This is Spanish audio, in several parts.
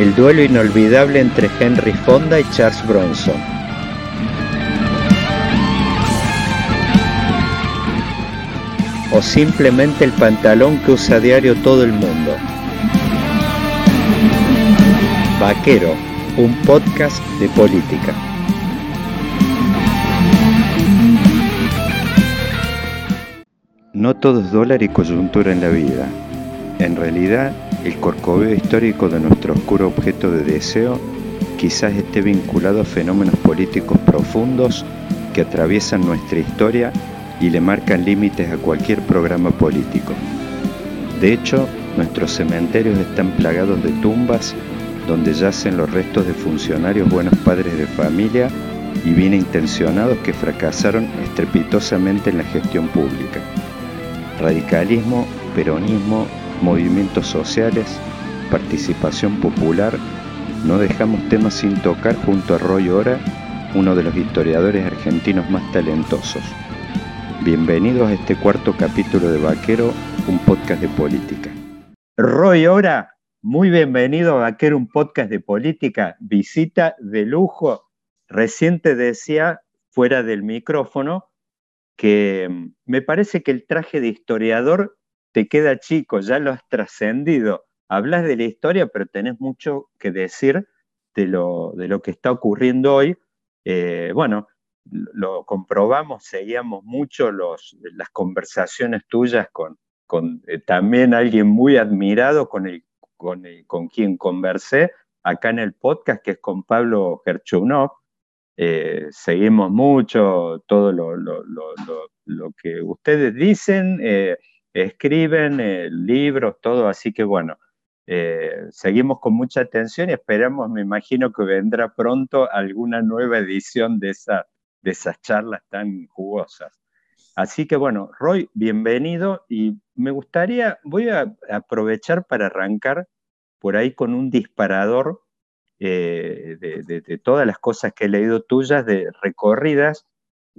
El duelo inolvidable entre Henry Fonda y Charles Bronson. O simplemente el pantalón que usa a diario todo el mundo. Vaquero, un podcast de política. No todo es dólar y coyuntura en la vida. En realidad, el corcoveo histórico de nuestro oscuro objeto de deseo quizás esté vinculado a fenómenos políticos profundos que atraviesan nuestra historia y le marcan límites a cualquier programa político. De hecho, nuestros cementerios están plagados de tumbas donde yacen los restos de funcionarios buenos padres de familia y bien intencionados que fracasaron estrepitosamente en la gestión pública radicalismo, peronismo, movimientos sociales, participación popular, no dejamos temas sin tocar junto a Roy Ora, uno de los historiadores argentinos más talentosos. Bienvenidos a este cuarto capítulo de Vaquero, un podcast de política. Roy Ora, muy bienvenido a Vaquero, un podcast de política, visita de lujo. Reciente decía, fuera del micrófono, que mm, me parece que el traje de historiador te queda chico, ya lo has trascendido. Hablas de la historia, pero tenés mucho que decir de lo, de lo que está ocurriendo hoy. Eh, bueno, lo comprobamos, seguíamos mucho las conversaciones tuyas con, eh, también alguien muy admirado con, con, con quien conversé acá en el podcast, que es con Pablo Gerchunov, eh, seguimos mucho todo lo, que ustedes dicen, escriben eh, libros, todo, así que bueno, seguimos con mucha atención y esperamos, me imagino que vendrá pronto alguna nueva edición de, esa, de esas charlas tan jugosas. Así que bueno, Roy, bienvenido y me gustaría, voy a aprovechar para arrancar por ahí con un disparador eh, de, todas las cosas que he leído tuyas, de recorridas.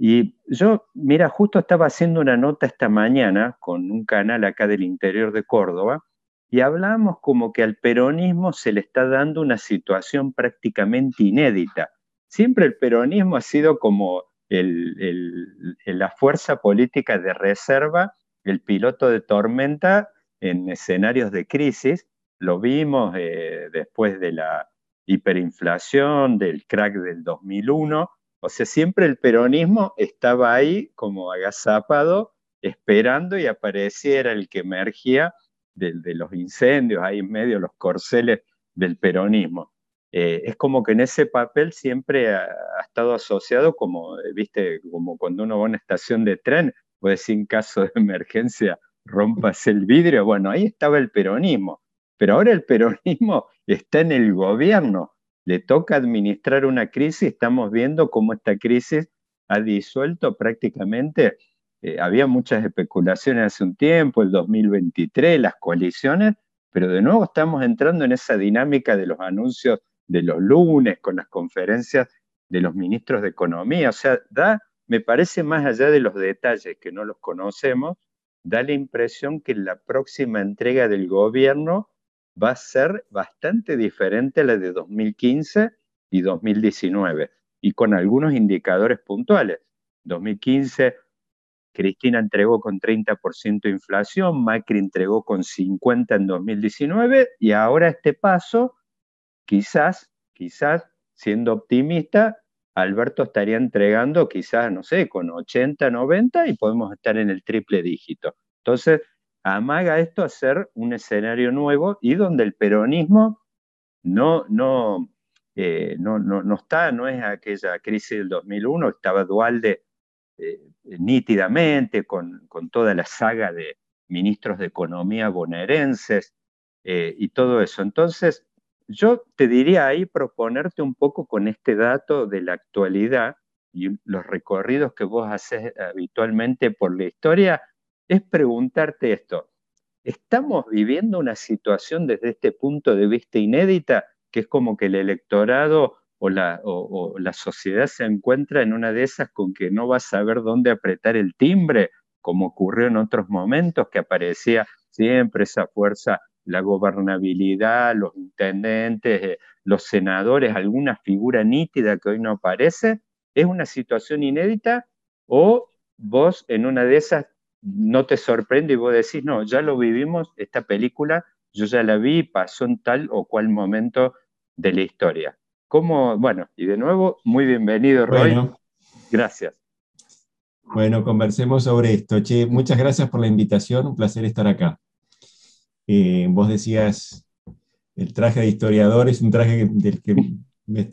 Y yo, mira, justo estaba haciendo una nota esta mañana con un canal acá del interior de Córdoba y hablamos como que al peronismo se le está dando una situación prácticamente inédita. Siempre el peronismo ha sido como la fuerza política de reserva, el piloto de tormenta en escenarios de crisis. Lo vimos eh, después de la hiperinflación, del crack del 2001. O sea, siempre el peronismo estaba ahí como agazapado, esperando y apareciera el que emergía de, los incendios, ahí en medio los corceles del peronismo. Eh, es como que en ese papel siempre ha, estado asociado como, eh, viste, como cuando uno va a una estación de tren, pues en caso de emergencia rompas el vidrio, bueno, ahí estaba el peronismo. Pero ahora el peronismo está en el gobierno, le toca administrar una crisis, estamos viendo cómo esta crisis ha disuelto prácticamente, eh, había muchas especulaciones hace un tiempo, el 2023, las coaliciones, pero de nuevo estamos entrando en esa dinámica de los anuncios de los lunes con las conferencias de los ministros de Economía. O sea, da, me parece más allá de los detalles que no los conocemos, da la impresión que la próxima entrega del gobierno va a ser bastante diferente a la de 2015 y 2019, y con algunos indicadores puntuales. 2015, Cristina entregó con 30% de inflación, Macri entregó con 50% en 2019, y ahora este paso, quizás, quizás, siendo optimista, Alberto estaría entregando quizás, no sé, con 80, 90 y podemos estar en el triple dígito. Entonces, amaga esto a ser un escenario nuevo y donde el peronismo no, no, eh, no, no, está, no es aquella crisis del 2001, estaba Dualde eh, nítidamente con, con, toda la saga de ministros de economía bonaerenses, eh, y todo eso. Entonces, yo te diría ahí proponerte un poco con este dato de la actualidad y los recorridos que vos haces habitualmente por la historia, es preguntarte esto. ¿Estamos viviendo una situación desde este punto de vista inédita, que es como que el electorado o la, o la sociedad se encuentra en una de esas con que no va a saber dónde apretar el timbre, como ocurrió en otros momentos, que aparecía siempre esa fuerza la gobernabilidad, los intendentes, eh, los senadores, alguna figura nítida que hoy no aparece, es una situación inédita o vos en una de esas no te sorprende y vos decís, no, ya lo vivimos, esta película yo ya la vi, pasó en tal o cual momento de la historia. ¿Cómo? Bueno, y de nuevo, muy bienvenido, Roy. Gracias. Bueno, conversemos sobre esto. Che, muchas gracias por la invitación, un placer estar acá. Eh, vos decías, el traje de historiador es un traje del que me,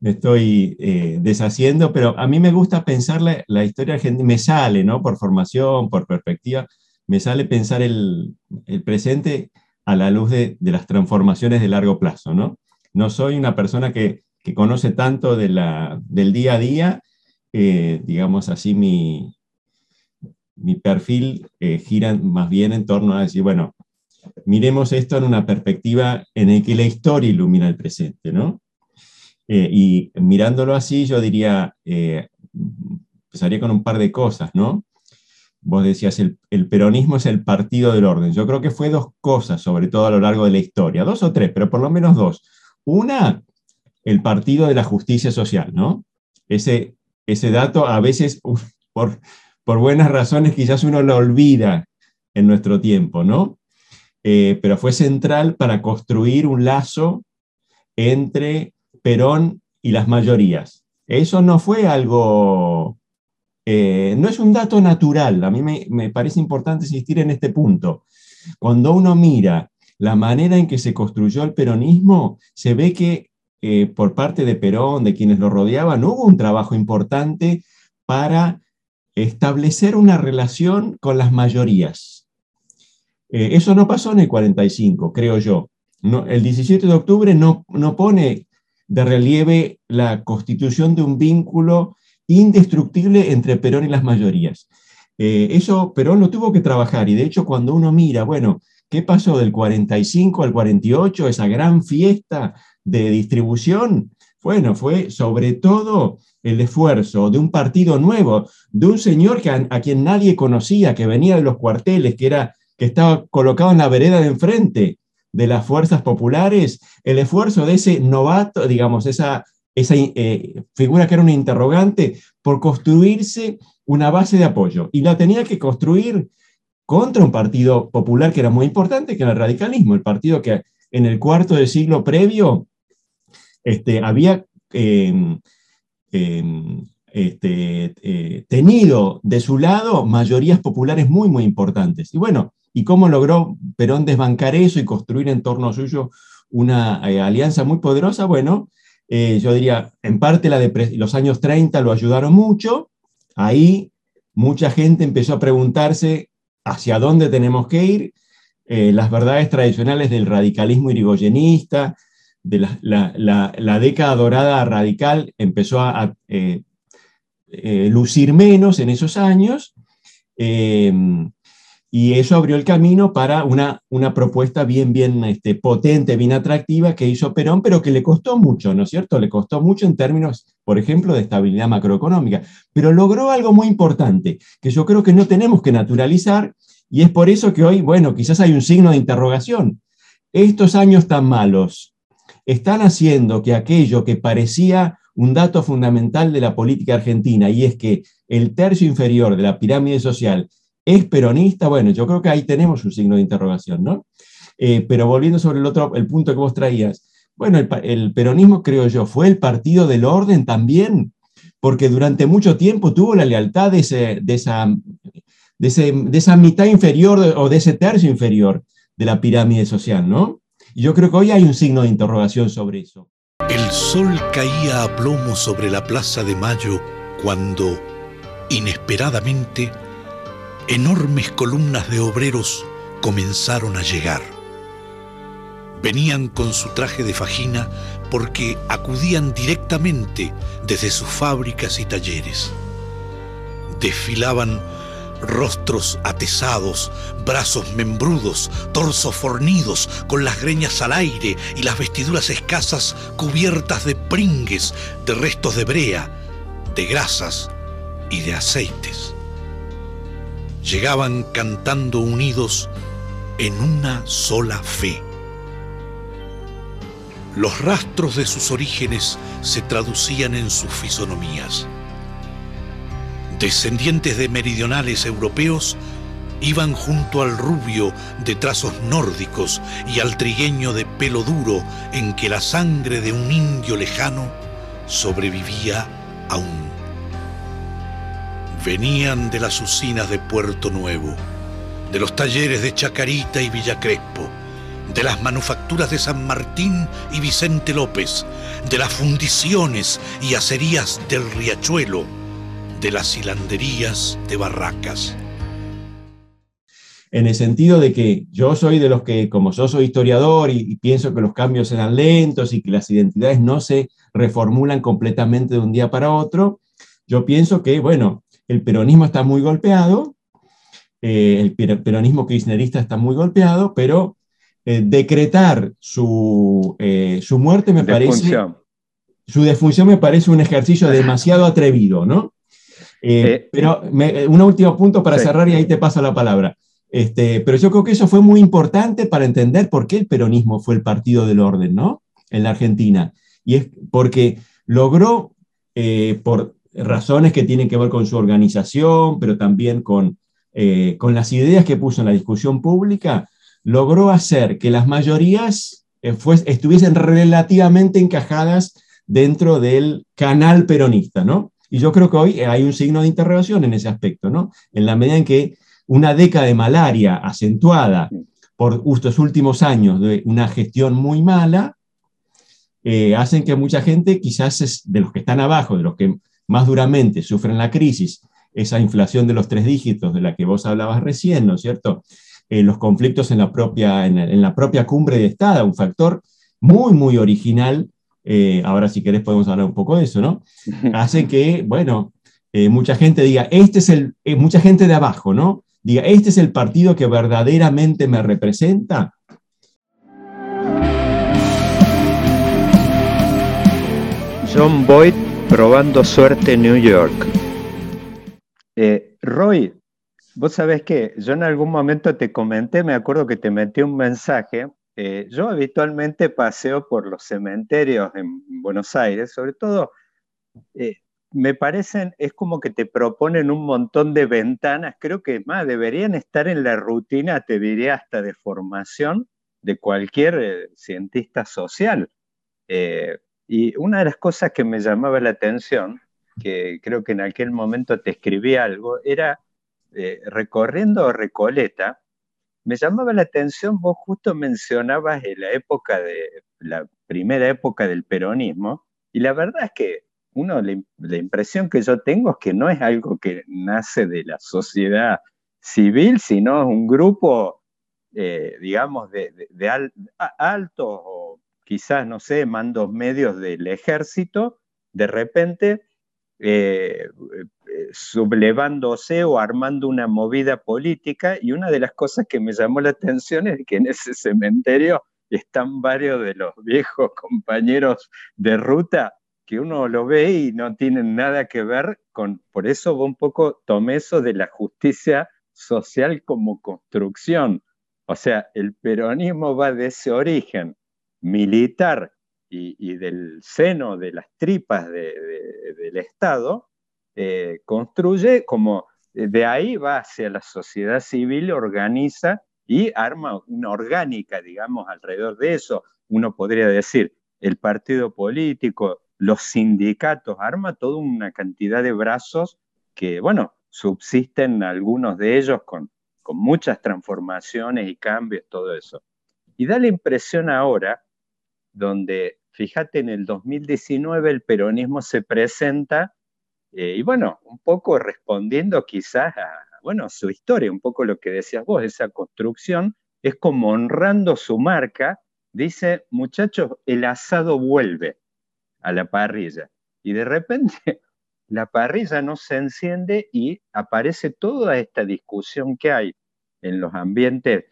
estoy eh, deshaciendo, pero a mí me gusta pensar la, historia argentina, me sale, ¿no? Por formación, por perspectiva, me sale pensar el, presente a la luz de, las transformaciones de largo plazo, ¿no? No soy una persona que, conoce tanto de la, del día a día, eh, digamos así, mi, mi perfil gira más bien en torno a decir, bueno, miremos esto en una perspectiva en la que la historia ilumina el presente, ¿no? Eh, y mirándolo así, yo diría, eh, empezaría con un par de cosas, ¿no? Vos decías, el, peronismo es el partido del orden. Yo creo que fue dos cosas, sobre todo a lo largo de la historia, dos o tres, pero por lo menos dos. Una, el partido de la justicia social, ¿no? Ese, ese dato a veces, por, por buenas razones, quizás uno lo olvida en nuestro tiempo, ¿no? Eh, pero fue central para construir un lazo entre Perón y las mayorías. Eso no fue algo, eh, no es un dato natural, a mí me, parece importante insistir en este punto. Cuando uno mira la manera en que se construyó el peronismo, se ve que eh, por parte de Perón, de quienes lo rodeaban, hubo un trabajo importante para establecer una relación con las mayorías. Eh, eso no pasó en el 45, creo yo. el 17 de octubre no, no pone de relieve la constitución de un vínculo indestructible entre Perón y las mayorías. Eh, eso Perón lo tuvo que trabajar y de hecho cuando uno mira, bueno, ¿qué pasó del 45 al 48, esa gran fiesta de distribución? Bueno, fue sobre todo el esfuerzo de un partido nuevo, de un señor que a quien nadie conocía, que venía de los cuarteles, que era que estaba colocado en la vereda de enfrente de las fuerzas populares, el esfuerzo de ese novato, digamos, esa, esa eh, figura que era un interrogante, por construirse una base de apoyo. Y la tenía que construir contra un partido popular que era muy importante, que era el radicalismo, el partido que en el cuarto del siglo previo este, había em, em, este, eh, tenido de su lado mayorías populares muy, muy importantes. Y bueno, ¿Y cómo logró Perón desbancar eso y construir en torno suyo una eh, alianza muy poderosa? Bueno, eh, yo diría, en parte la los años 30 lo ayudaron mucho. Ahí mucha gente empezó a preguntarse hacia dónde tenemos que ir. Eh, las verdades tradicionales del radicalismo irigoyenista, de la, década dorada radical empezó a, lucir menos en esos años. Y eso abrió el camino para una, una propuesta bien, bien este, potente, bien atractiva que hizo Perón, pero que le costó mucho, ¿no es cierto? Le costó mucho en términos, por ejemplo, de estabilidad macroeconómica. Pero logró algo muy importante, que yo creo que no tenemos que naturalizar, y es por eso que hoy, bueno, quizás hay un signo de interrogación. Estos años tan malos están haciendo que aquello que parecía un dato fundamental de la política argentina, y es que el tercio inferior de la pirámide social ¿Es peronista? Bueno, yo creo que ahí tenemos un signo de interrogación, ¿no? Eh, pero volviendo sobre el otro, el punto que vos traías, bueno, el, peronismo, creo yo, fue el partido del orden también, porque durante mucho tiempo tuvo la lealtad de, ese, de, esa, de, esa mitad inferior o de ese tercio inferior de la pirámide social, ¿no? Y yo creo que hoy hay un signo de interrogación sobre eso. El sol caía a plomo sobre la Plaza de Mayo cuando, inesperadamente, enormes columnas de obreros comenzaron a llegar. Venían con su traje de fajina porque acudían directamente desde sus fábricas y talleres. Desfilaban rostros atesados, brazos membrudos, torsos fornidos, con las greñas al aire y las vestiduras escasas cubiertas de pringues, de restos de brea, de grasas y de aceites. Llegaban cantando unidos en una sola fe. Los rastros de sus orígenes se traducían en sus fisonomías descendientes de meridionales europeos, iban junto al rubio de trazos nórdicos y al trigueño de pelo duro en que la sangre de un indio lejano sobrevivía aún. Venían de las usinas de Puerto Nuevo, de los talleres de Chacarita y Villa Crespo, de las manufacturas de San Martín y Vicente López, de las fundiciones y acerías del Riachuelo, de las hilanderías de Barracas. En el sentido de que yo soy de los que, como yo soy historiador y, pienso que los cambios eran lentos y que las identidades no se reformulan completamente de un día para otro, yo pienso que, bueno, el peronismo está muy golpeado, eh, el peronismo kirchnerista está muy golpeado, pero eh, decretar su, eh, su, muerte me parece... Su defunción me parece un ejercicio demasiado atrevido, ¿no? Pero un último punto para cerrar y ahí te paso la palabra. Este, pero yo creo que eso fue muy importante para entender por qué el peronismo fue el partido del orden, ¿no? En la Argentina. Y es porque logró, por razones que tienen que ver con su organización, pero también con, con las ideas que puso en la discusión pública, logró hacer que las mayorías estuviesen relativamente encajadas dentro del canal peronista, ¿no? Y yo creo que hoy hay un signo de interrogación en ese aspecto, ¿no? En la medida en que una década de malaria acentuada por estos últimos años de una gestión muy mala, eh, hacen que mucha gente, quizás de los que están abajo, de los que más duramente sufren la crisis, esa inflación de los tres dígitos de la que vos hablabas recién, ¿no es cierto? Eh, los conflictos en la, propia, en la propia cumbre de Estado, un factor muy, muy original eh, ahora si querés podemos hablar un poco de eso, ¿no? Hace que, bueno, eh, mucha gente diga, este es el, eh, mucha gente de abajo, ¿no? Diga, este es el partido que verdaderamente me representa. John Boyd probando suerte en New York. Roy, vos sabés que yo en algún momento te comenté, me acuerdo que te metí un mensaje eh, yo habitualmente paseo por los cementerios en Buenos Aires, sobre todo eh, me parecen, es como que te proponen un montón de ventanas, creo que más deberían estar en la rutina, te diría hasta de formación de cualquier eh, cientista social. Y una de las cosas que me llamaba la atención, que creo que en aquel momento te escribí algo, era recorriendo Recoleta, me llamaba la atención, vos justo mencionabas la época de la primera época del peronismo, y la verdad es que uno, la, impresión que yo tengo es que no es algo que nace de la sociedad civil, sino un grupo, eh, digamos, de, altos o quizás, no sé, mandos medios del ejército, de repente eh, sublevándose o armando una movida política y una de las cosas que me llamó la atención es que en ese cementerio están varios de los viejos compañeros de ruta que uno lo ve y no tienen nada que ver con, por eso un poco tomé eso de la justicia social como construcción. O sea, el peronismo va de ese origen militar y, del seno de las tripas del Estado eh, construye como eh, de ahí va hacia la sociedad civil, organiza y arma una orgánica, digamos, alrededor de eso. Uno podría decir, el partido político, los sindicatos, arma toda una cantidad de brazos que, bueno, subsisten algunos de ellos con, con muchas transformaciones y cambios, todo eso. Y da la impresión ahora, donde, fíjate, en el 2019 el peronismo se presenta eh, y bueno, un poco respondiendo quizás a, bueno, su historia, un poco lo que decías vos, esa construcción, es como honrando su marca dice, muchachos, el asado vuelve a la parrilla. Y de repente la parrilla no se enciende y aparece toda esta discusión que hay en los ambientes.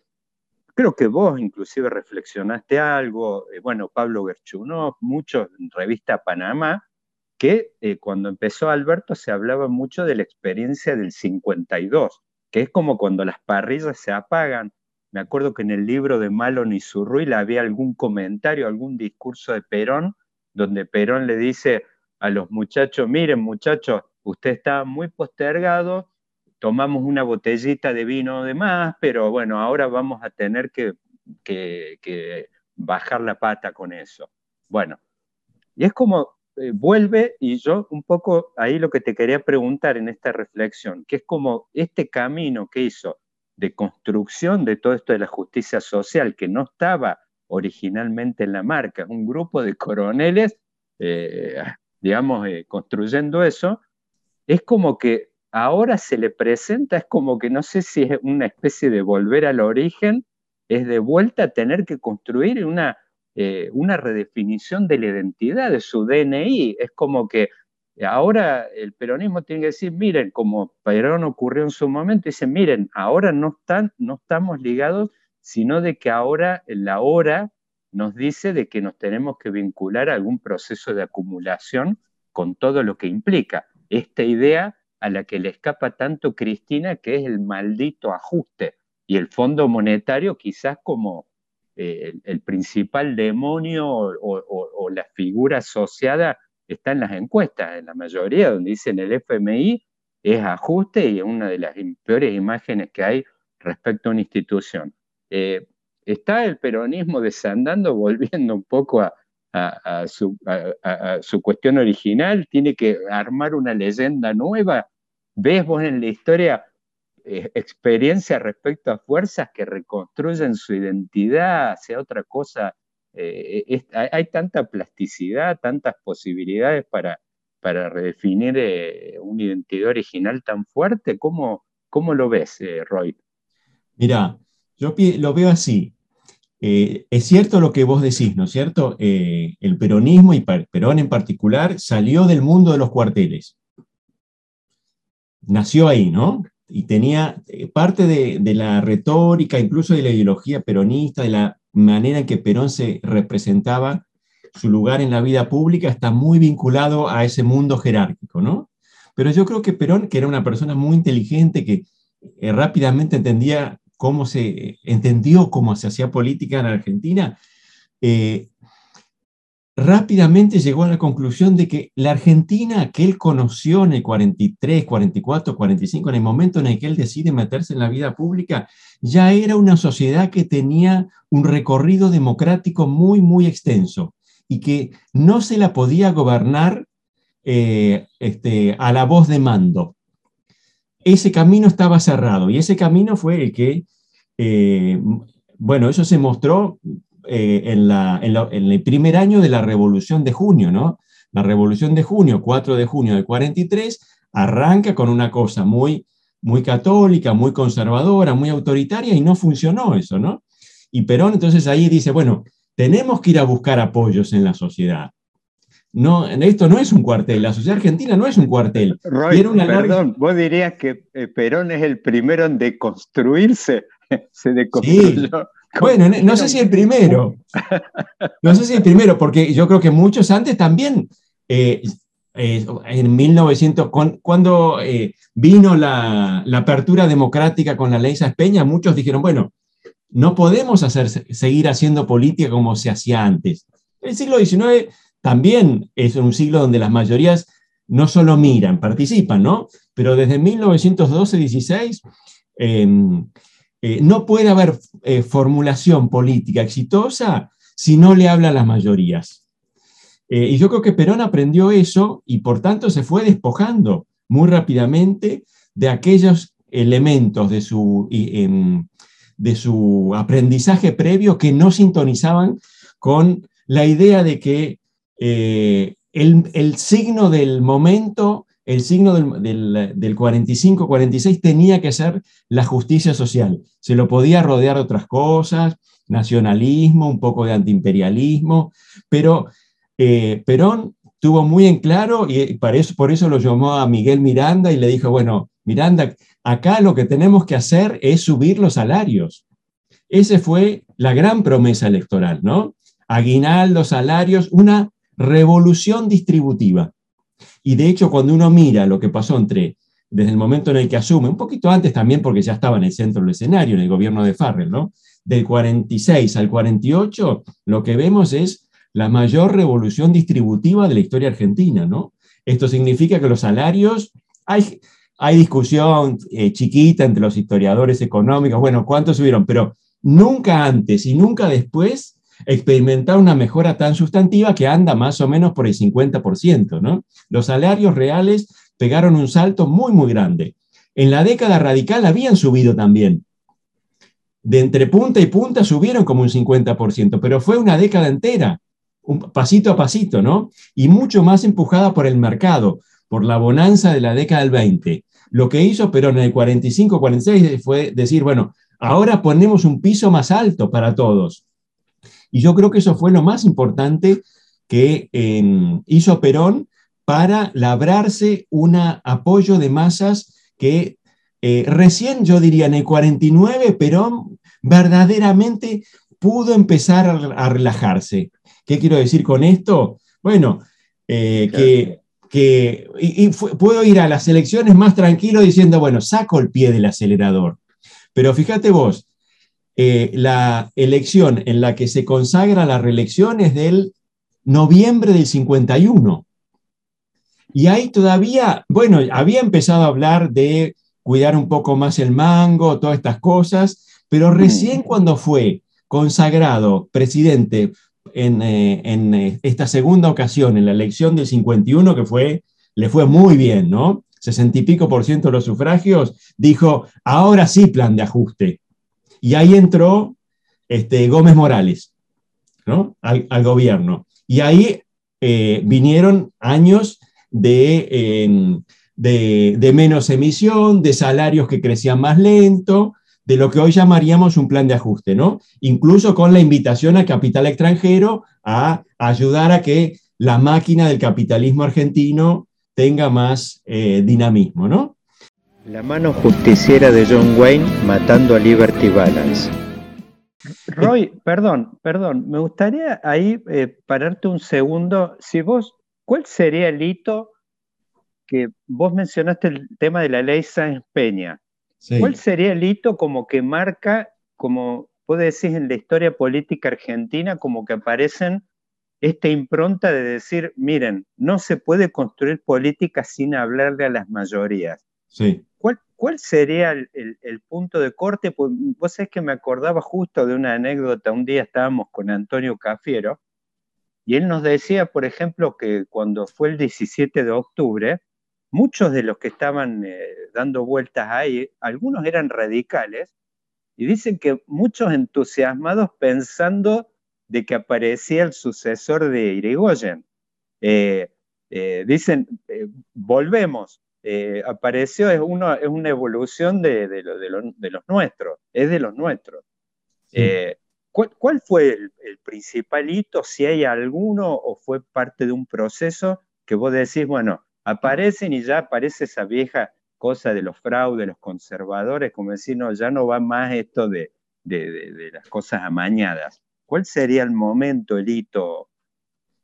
Creo que vos inclusive reflexionaste algo, eh, bueno, Pablo Gerchunov, muchos en Revista Panamá, que eh, cuando empezó Alberto se hablaba mucho de la experiencia del 52, que es como cuando las parrillas se apagan. Me acuerdo que en el libro de Malon y Zurruil había algún comentario, algún discurso de Perón, donde Perón le dice a los muchachos, miren muchachos, usted está muy postergado, tomamos una botellita de vino de más, pero bueno, ahora vamos a tener que, bajar la pata con eso. Bueno, y es como eh, vuelve y yo un poco ahí lo que te quería preguntar en esta reflexión, que es como este camino que hizo de construcción de todo esto de la justicia social, que no estaba originalmente en la marca, un grupo de coroneles, eh, digamos, eh, construyendo eso, es como que ahora se le presenta, es como que no sé si es una especie de volver al origen, es de vuelta a tener que construir una eh, una redefinición de la identidad de su DNI. Es como que ahora el peronismo tiene que decir, miren, como Perón ocurrió en su momento, dice, miren, ahora no, están, no estamos ligados, sino de que ahora la hora nos dice de que nos tenemos que vincular a algún proceso de acumulación con todo lo que implica. Esta idea a la que le escapa tanto Cristina, que es el maldito ajuste, y el Fondo Monetario quizás como eh, el, principal demonio o, la figura asociada está en las encuestas, en la mayoría, donde dicen el FMI es ajuste y es una de las peores imágenes que hay respecto a una institución. Eh, está el peronismo desandando, volviendo un poco a, su, a, su, cuestión original, tiene que armar una leyenda nueva. ¿Ves vos en la historia eh, experiencia respecto a fuerzas que reconstruyen su identidad hacia otra cosa. Eh, hay, tanta plasticidad, tantas posibilidades para, para redefinir eh, una identidad original tan fuerte. ¿Cómo, cómo lo ves, Roy? Mira, yo lo veo así. Es cierto lo que vos decís, ¿no es cierto? el peronismo y Perón en particular salió del mundo de los cuarteles. Nació ahí, ¿no? y tenía eh, parte de, la retórica, incluso de la ideología peronista, de la manera en que Perón se representaba su lugar en la vida pública, está muy vinculado a ese mundo jerárquico, ¿no? Pero yo creo que Perón, que era una persona muy inteligente, que eh, rápidamente entendía cómo se, entendió cómo se hacía política en Argentina, eh, rápidamente llegó a la conclusión de que la Argentina que él conoció en el 43, 44, 45, en el momento en el que él decide meterse en la vida pública, ya era una sociedad que tenía un recorrido democrático muy, muy extenso y que no se la podía gobernar eh, este, a la voz de mando. Ese camino estaba cerrado y ese camino fue el que, eh, bueno, eso se mostró eh, en, el primer año de la Revolución de Junio, ¿no? La Revolución de Junio, 4 de junio del 43, arranca con una cosa muy, muy católica, muy conservadora, muy autoritaria y no funcionó eso, ¿no? Y Perón entonces ahí dice, bueno, tenemos que ir a buscar apoyos en la sociedad. No, esto no es un cuartel, la sociedad argentina no es un cuartel. perdón, vos dirías que eh, Perón es el primero en deconstruirse, se deconstruyó. Bueno, no sé si el primero. No sé si el primero, porque yo creo que muchos antes también, eh, eh, en 1900, cuando eh, vino la, apertura democrática con la ley Peña, muchos dijeron, bueno, no podemos hacer, seguir haciendo política como se hacía antes. El siglo XIX también es un siglo donde las mayorías no solo miran, participan, ¿no? Pero desde 1912-16 eh, no puede haber eh, formulación política exitosa si no le habla a las mayorías. Eh, y yo creo que Perón aprendió eso y por tanto se fue despojando muy rápidamente de aquellos elementos de su, em, de su aprendizaje previo que no sintonizaban con la idea de que el, el signo del momento el signo del, del 45-46 tenía que ser la justicia social. Se lo podía rodear de otras cosas, nacionalismo, un poco de antiimperialismo, pero eh, Perón tuvo muy en claro y eso, por eso lo llamó a Miguel Miranda y le dijo, bueno, Miranda, acá lo que tenemos que hacer es subir los salarios. Esa fue la gran promesa electoral, ¿no? Aguinaldo, salarios, una revolución distributiva. Y de hecho, cuando uno mira lo que pasó entre, desde el momento en el que asume, un poquito antes también porque ya estaba en el centro del escenario, en el gobierno de Farrell, ¿no? Del 46 al 48, lo que vemos es la mayor revolución distributiva de la historia argentina, ¿no? Esto significa que los salarios, hay, hay discusión eh, chiquita entre los historiadores económicos, bueno, ¿cuántos subieron? Pero nunca antes y nunca después experimentar una mejora tan sustantiva que anda más o menos por el 50%, ¿no? Los salarios reales pegaron un salto muy, muy grande. En la década radical habían subido también. De entre punta y punta subieron como un 50%, pero fue una década entera un pasito a pasito, ¿no? Y mucho más empujada por el mercado, por la bonanza de la década del 20. Lo que hizo Perón en el 45-46 fue decir, bueno, ahora ponemos un piso más alto para todos. Y yo creo que eso fue lo más importante que em, hizo Perón para labrarse un apoyo de masas que eh, recién, yo diría, en el 49, Perón verdaderamente pudo empezar a relajarse. ¿Qué quiero decir con esto? Bueno, eh, que, puedo ir a las elecciones más tranquilo diciendo, bueno, saco el pie del acelerador. Pero fíjate vos, eh, la elección en la que se consagra la reelección es del noviembre del 51. Y ahí todavía, bueno, había empezado a hablar de cuidar un poco más el mango, todas estas cosas, pero recién cuando fue consagrado presidente en, eh, eh, esta segunda ocasión, en la elección del 51, que fue, le fue muy bien, ¿no? 60 y pico por ciento de los sufragios, dijo, ahora sí plan de ajuste. Y ahí entró este, Gómez Morales, ¿no? Al, gobierno. Y ahí eh, vinieron años de, de, de menos emisión, de salarios que crecían más lento, de lo que hoy llamaríamos un plan de ajuste, ¿no? Incluso con la invitación al capital extranjero a ayudar a que la máquina del capitalismo argentino tenga más eh, dinamismo, ¿no? La mano justiciera de John Wayne matando a Liberty Balance. Roy, perdón, perdón, me gustaría ahí eh, pararte un segundo. Si vos, ¿cuál sería el hito que vos mencionaste el tema de la ley Sáenz Peña? ¿Cuál sería el hito como que marca, como vos decir en la historia política argentina, como que aparecen esta impronta de decir, miren, no se puede construir política sin hablarle a las mayorías? Sí. ¿Cuál, sería el, punto de corte? Pues vos sabés que me acordaba justo de una anécdota, un día estábamos con Antonio Cafiero, y él nos decía, por ejemplo, que cuando fue el 17 de octubre, muchos de los que estaban eh, dando vueltas ahí, algunos eran radicales, y dicen que muchos entusiasmados pensando de que aparecía el sucesor de Irigoyen. Eh, eh, dicen, volvemos, apareció, es, uno, es una evolución de, de, los nuestros, es de los nuestros. ¿cuál, fue el, el principal hito, si hay alguno, o fue parte de un proceso que vos decís, bueno, aparecen y ya aparece esa vieja cosa de los fraudes, los conservadores, como decir, no, ya no va más esto de, las cosas amañadas. ¿Cuál sería el momento, el hito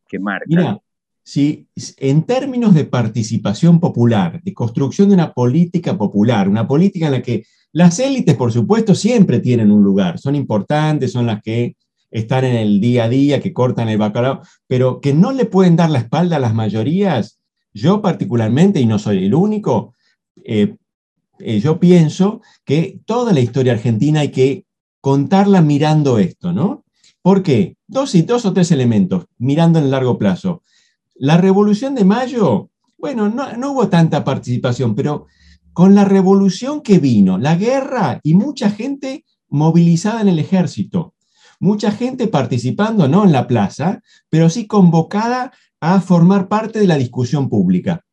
que marca? Mira, si en términos de participación popular, de construcción de una política popular, una política en la que las élites, por supuesto, siempre tienen un lugar, son importantes, son las que están en el día a día, que cortan el bacalao, pero que no le pueden dar la espalda a las mayorías, yo particularmente, y no soy el único, eh, eh, yo pienso que toda la historia argentina hay que contarla mirando esto, ¿no? ¿Por qué? Dos y dos o tres elementos, mirando en el largo plazo. La revolución de mayo, bueno, no, no hubo tanta participación, pero con la revolución que vino, la guerra y mucha gente movilizada en el ejército, mucha gente participando, no en la plaza, pero sí convocada a formar parte de la discusión pública.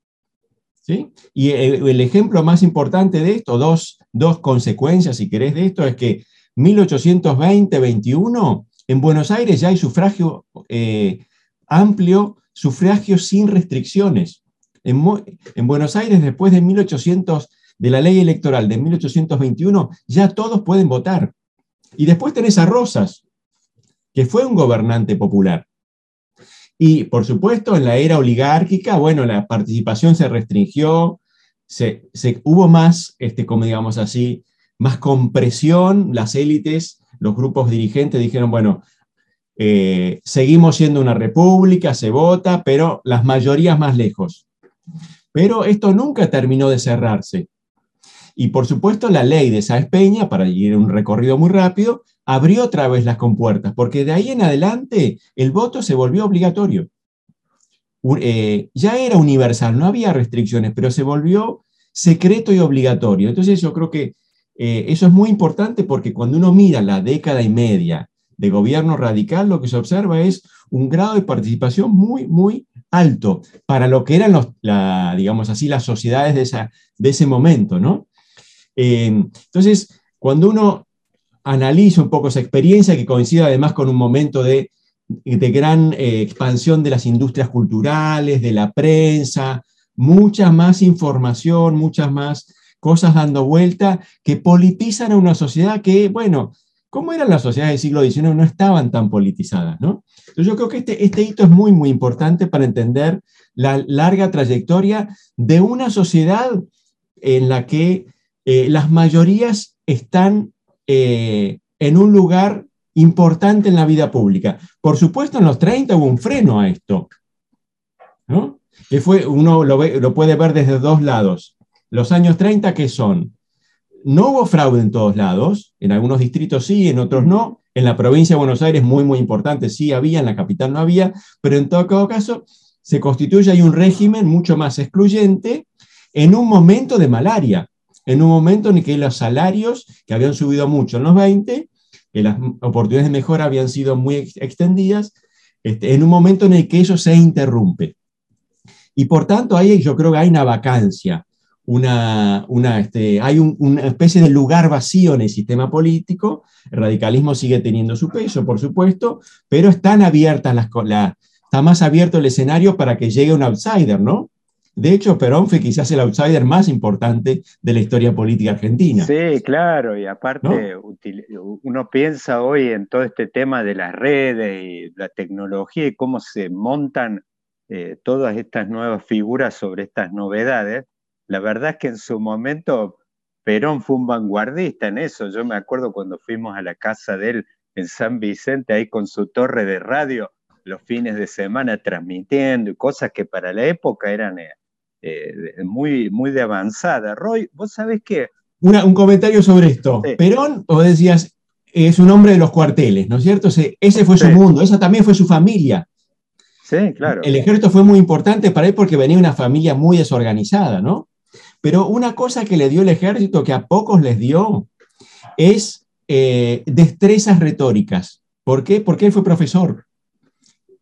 ¿sí? Y el, ejemplo más importante de esto, dos, dos consecuencias, si querés, de esto, es que 1820-21, en Buenos Aires ya hay sufragio eh, amplio, sufragio sin restricciones. En, en, Buenos Aires, después de 1800, de la ley electoral de 1821, ya todos pueden votar. Y después tenés a Rosas, que fue un gobernante popular. Y por supuesto, en la era oligárquica, bueno, la participación se restringió, se, hubo más, este, como digamos así, más compresión, las élites, los grupos dirigentes dijeron, bueno, eh, seguimos siendo una república, se vota, pero las mayorías más lejos. Pero esto nunca terminó de cerrarse. Y por supuesto la ley de Sáez Peña, para ir un recorrido muy rápido, abrió otra vez las compuertas, porque de ahí en adelante el voto se volvió obligatorio. Eh, ya era universal, no había restricciones, pero se volvió secreto y obligatorio. Entonces yo creo que eh, eso es muy importante porque cuando uno mira la década y media de gobierno radical, lo que se observa es un grado de participación muy, muy alto para lo que eran, los, digamos así, las sociedades de, esa, de ese momento, ¿no? Eh, entonces, cuando uno analiza un poco esa experiencia, que coincide además con un momento de, gran eh, expansión de las industrias culturales, de la prensa, mucha más información, muchas más cosas dando vuelta que politizan a una sociedad que, bueno, ¿cómo eran las sociedades del siglo XIX? No estaban tan politizadas, ¿no? Entonces yo creo que este, este hito es muy, muy importante para entender la larga trayectoria de una sociedad en la que eh, las mayorías están eh, en un lugar importante en la vida pública. Por supuesto, en los 30 hubo un freno a esto, ¿no? Que fue, uno lo, lo puede ver desde dos lados. Los años 30, ¿qué son? No hubo fraude en todos lados, en algunos distritos sí, en otros no. En la provincia de Buenos Aires, muy, muy importante, sí había, en la capital no había, pero en todo caso se constituye ahí un régimen mucho más excluyente en un momento de malaria en un momento en que los salarios, que habían subido mucho en los 20, que las oportunidades de mejora habían sido muy extendidas, este, en un momento en el que eso se interrumpe. Y por tanto, ahí yo creo que hay una vacancia, una, una, este, hay una especie de lugar vacío en el sistema político. El radicalismo sigue teniendo su peso, por supuesto, pero están abiertas las, la, está más abierto el escenario para que llegue un outsider, ¿no? De hecho, Perón fue quizás el outsider más importante de la historia política argentina. Sí, claro, y aparte uno piensa hoy en todo este tema de las redes y la tecnología y cómo se montan eh, todas estas nuevas figuras sobre estas novedades. La verdad es que en su momento Perón fue un vanguardista en eso. Yo me acuerdo cuando fuimos a la casa de él en San Vicente, ahí con su torre de radio, los fines de semana transmitiendo y cosas que para la época eran eh, eh, muy, muy de avanzada. Roy, vos sabés que... un comentario sobre esto. Perón, vos decías, es un hombre de los cuarteles, ¿no es cierto? Ese, fue su mundo, esa también fue su familia. Sí, claro. El ejército fue muy importante para él porque venía una familia muy desorganizada, ¿no? Pero una cosa que le dio el ejército que a pocos les dio es eh, destrezas retóricas. ¿Por qué? Porque él fue profesor.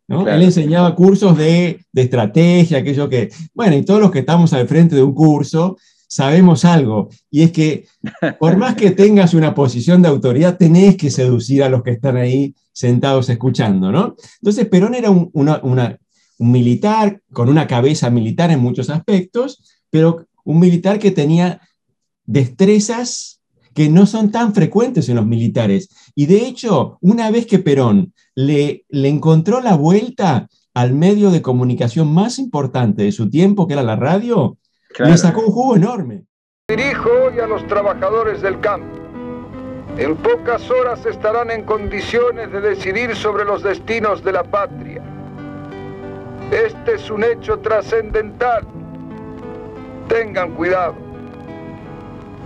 Él enseñaba cursos de, estrategia, aquello que, bueno, y todos los que estamos al frente de un curso sabemos algo, y es que por más que tengas una posición de autoridad, tenés que seducir a los que están ahí sentados escuchando, ¿no? Entonces, Perón era un, un militar con una cabeza militar en muchos aspectos, pero un militar que tenía destrezas que no son tan frecuentes en los militares. Y de hecho, una vez que Perón le, le encontró la vuelta al medio de comunicación más importante de su tiempo, que era la radio, le sacó un jugo enorme. Dirijo hoy a los trabajadores del campo. En pocas horas estarán en condiciones de decidir sobre los destinos de la patria. Este es un hecho trascendental. Tengan cuidado.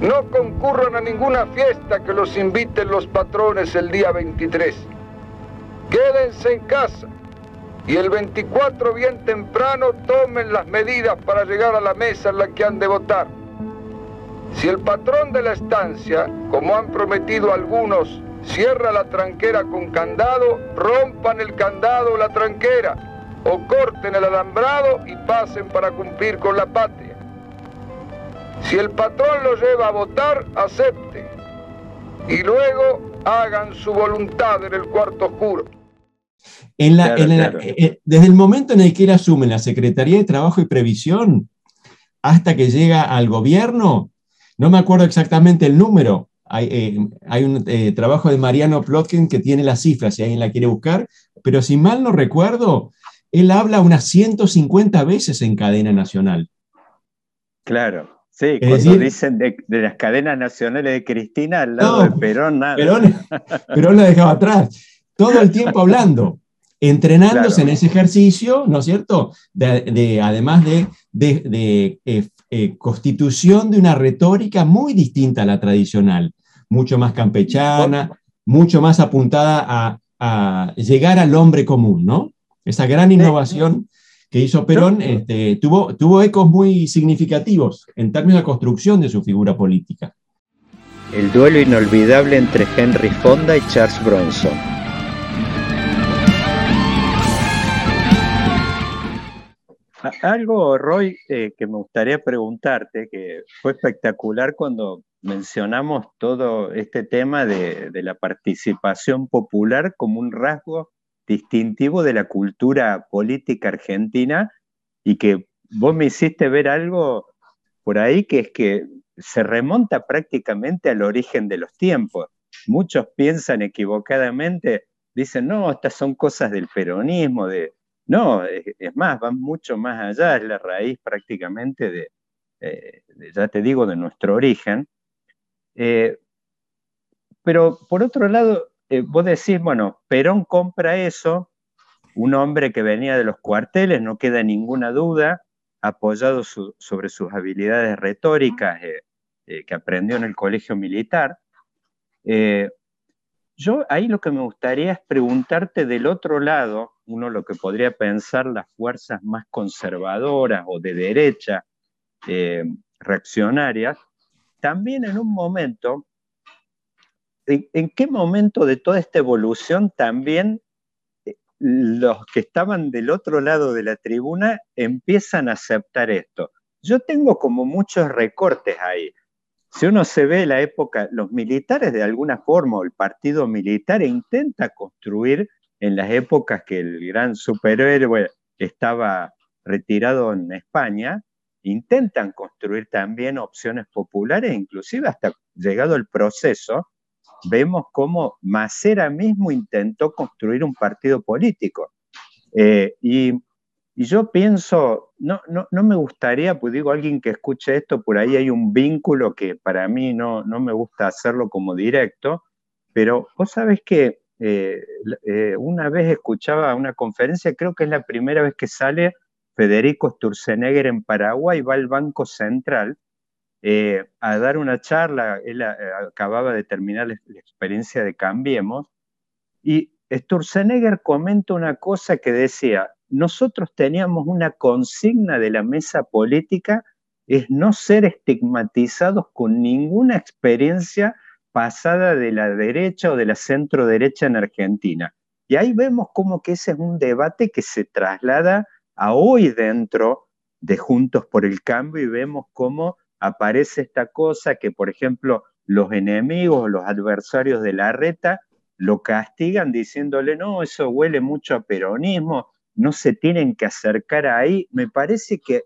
No concurran a ninguna fiesta que los inviten los patrones el día 23. Quédense en casa y el 24 bien temprano tomen las medidas para llegar a la mesa en la que han de votar. Si el patrón de la estancia, como han prometido algunos, cierra la tranquera con candado, rompan el candado o la tranquera, o corten el alambrado y pasen para cumplir con la patria. Si el patrón lo lleva a votar, acepte. Y luego hagan su voluntad en el cuarto oscuro. Eh, desde el momento en el que él asume la Secretaría de Trabajo y Previsión hasta que llega al gobierno, no me acuerdo exactamente el número, hay, eh, un eh, trabajo de Mariano Plotkin que tiene las cifras, si alguien la quiere buscar, pero si mal no recuerdo, él habla unas 150 veces en cadena nacional. Claro. Sí, cuando dicen de, las cadenas nacionales de Cristina al lado de Perón, nada. Perón, la dejaba atrás. Todo el tiempo hablando, entrenándose en ese ejercicio, ¿no es cierto? De, además de, de eh, eh, constitución de una retórica muy distinta a la tradicional, mucho más campechana, mucho más apuntada a, a llegar al hombre común, ¿no? Esa gran innovación que hizo Perón este, tuvo, tuvo ecos muy significativos en términos de construcción de su figura política. El duelo inolvidable entre Henry Fonda y Charles Bronson. Algo, Roy, eh, que me gustaría preguntarte, que fue espectacular cuando mencionamos todo este tema de, de la participación popular como un rasgo distintivo de la cultura política argentina y que vos me hiciste ver algo por ahí que es que se remonta prácticamente al origen de los tiempos. Muchos piensan equivocadamente, dicen, no, estas son cosas del peronismo, de... No, es, más, van mucho más allá, es la raíz prácticamente de, eh, ya te digo, de nuestro origen. Eh, pero por otro lado, eh, vos decís, bueno, Perón compra eso, un hombre que venía de los cuarteles, no queda ninguna duda, apoyado sobre sus habilidades retóricas eh, eh, que aprendió en el colegio militar. yo ahí lo que me gustaría es preguntarte del otro lado, uno lo que podría pensar las fuerzas más conservadoras o de derecha reaccionarias, también en un momento ¿en, qué momento de toda esta evolución también eh, los que estaban del otro lado de la tribuna empiezan a aceptar esto? Yo tengo como muchos recortes ahí. Si uno se ve la época, los militares de alguna forma, o el partido militar intenta construir en las épocas que el gran superhéroe estaba retirado en España, intentan construir también opciones populares, inclusive hasta llegado el proceso, vemos cómo Macera mismo intentó construir un partido político. Eh, y, yo pienso, no, no, no, me gustaría, pues digo, alguien que escuche esto, por ahí hay un vínculo que para mí no, no me gusta hacerlo como directo, pero vos sabés que eh, eh, una vez escuchaba una conferencia, creo que es la primera vez que sale Federico Sturzenegger en Paraguay, va al Banco Central eh, a dar una charla, él eh, acababa de terminar la, experiencia de Cambiemos, y Sturzenegger comenta una cosa que decía, nosotros teníamos una consigna de la mesa política, es no ser estigmatizados con ninguna experiencia pasada de la derecha o de la centro derecha en Argentina. Y ahí vemos como que ese es un debate que se traslada a hoy dentro de Juntos por el Cambio y vemos cómo aparece esta cosa que, por ejemplo, los enemigos, los adversarios de la reta, lo castigan diciéndole, no, eso huele mucho a peronismo, no se tienen que acercar ahí. Me parece que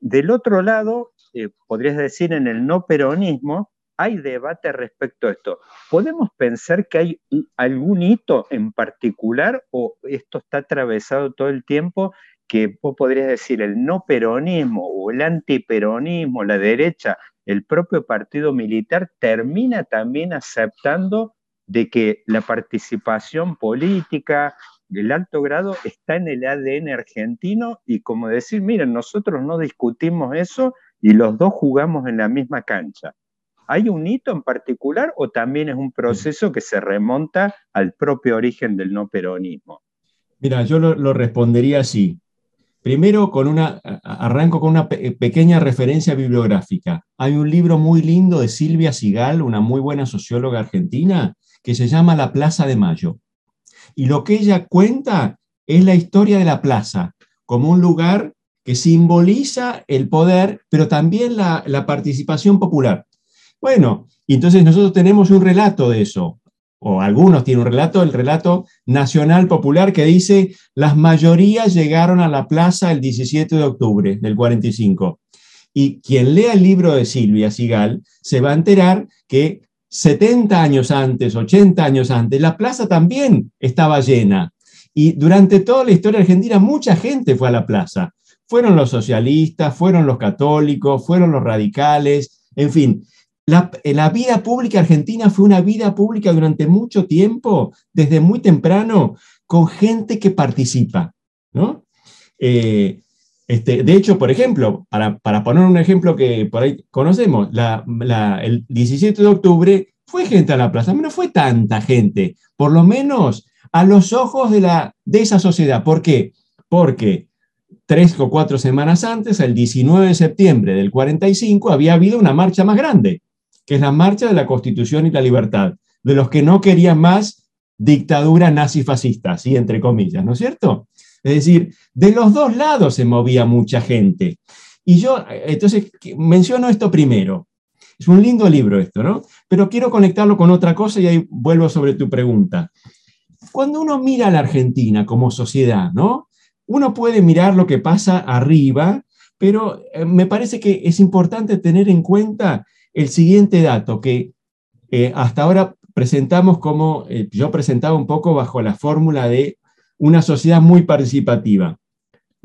del otro lado, eh, podrías decir en el no peronismo, hay debate respecto a esto. ¿Podemos pensar que hay algún hito en particular o esto está atravesado todo el tiempo que vos podrías decir el no peronismo o el antiperonismo, la derecha, el propio partido militar, termina también aceptando de que la participación política del alto grado está en el ADN argentino y como decir, miren, nosotros no discutimos eso y los dos jugamos en la misma cancha. ¿Hay un hito en particular o también es un proceso que se remonta al propio origen del no peronismo? Mira, yo lo respondería así. Primero, con una, arranco con una pequeña referencia bibliográfica. Hay un libro muy lindo de Silvia Sigal, una muy buena socióloga argentina, que se llama La Plaza de Mayo. Y lo que ella cuenta es la historia de la plaza como un lugar que simboliza el poder, pero también la, participación popular. Bueno, entonces nosotros tenemos un relato de eso, o algunos tienen un relato, el relato nacional popular que dice, las mayorías llegaron a la plaza el 17 de octubre del 45. Y quien lea el libro de Silvia Sigal se va a enterar que 70 años antes, 80 años antes, la plaza también estaba llena. Y durante toda la historia argentina mucha gente fue a la plaza. Fueron los socialistas, fueron los católicos, fueron los radicales, en fin. La, vida pública argentina fue una vida pública durante mucho tiempo, desde muy temprano, con gente que participa, ¿no? Eh, este, de hecho, por ejemplo, para, poner un ejemplo que por ahí conocemos, el 17 de octubre fue gente a la plaza, no fue tanta gente, por lo menos a los ojos de, la, de esa sociedad. ¿Por qué? Porque tres o cuatro semanas antes, el 19 de septiembre del 45, había habido una marcha más grande, que es la marcha de la Constitución y la Libertad, de los que no querían más dictadura nazi-fascista, así entre comillas, ¿no es cierto? Es decir, de los dos lados se movía mucha gente. Y yo, entonces, menciono esto primero. Es un lindo libro esto, ¿no? Pero quiero conectarlo con otra cosa y ahí vuelvo sobre tu pregunta. Cuando uno mira a la Argentina como sociedad, ¿no? Uno puede mirar lo que pasa arriba, pero eh, me parece que es importante tener en cuenta el siguiente dato, que eh, hasta ahora presentamos como, eh, yo presentaba un poco bajo la fórmula de una sociedad muy participativa.